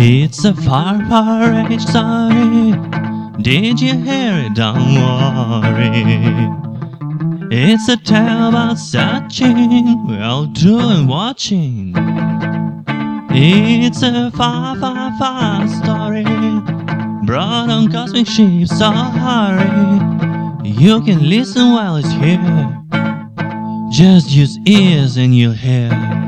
It's a far, far away story. Did you hear it? Don't worry. It's a tale about searching, well doing watching. It's a far, far, far story. Brought on cosmic ships, so hurry. You can listen while it's here. Just use ears and you'll hear.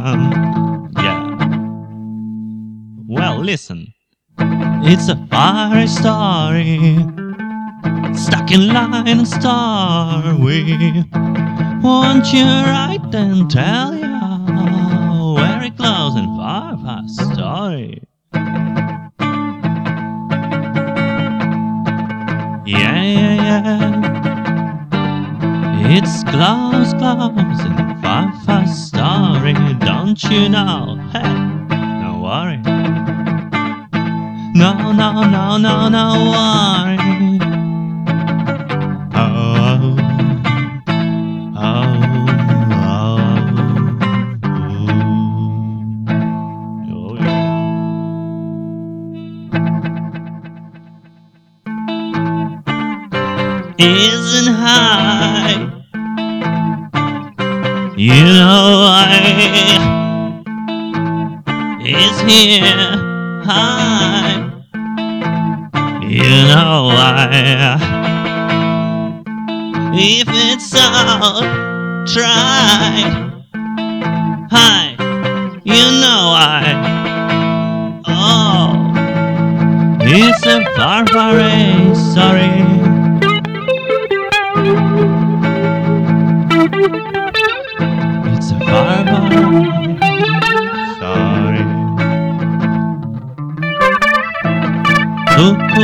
da. Yeah. Well, listen. It's a fiery story. Stuck in line and starry. Won't you write and tell ya very close and far past story? Yeah, yeah, yeah. It's close, close and far past story. Don't you know? Hey, don't worry. No, no, no, no, no worry. Oh, oh, oh, oh, yeah. Isn't high. You know I is here high. You know I if it's all tried. Hi, you know I. Oh, it's a far, far away, sorry. It's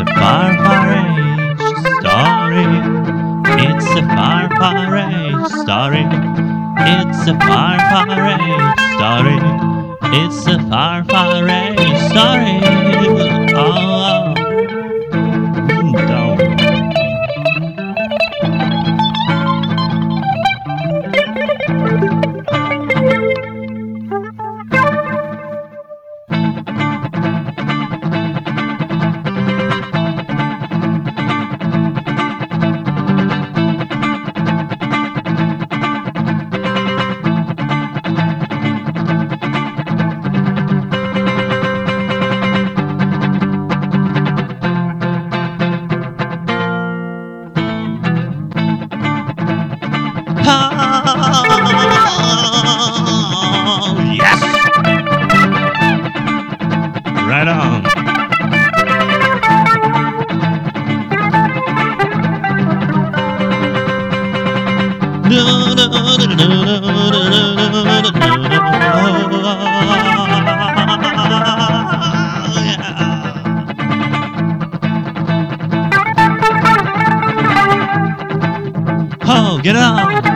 a far, far age story. It's a far, far age story. It's a far, far age story. It's a far, far age story. Oh, oh. Get up.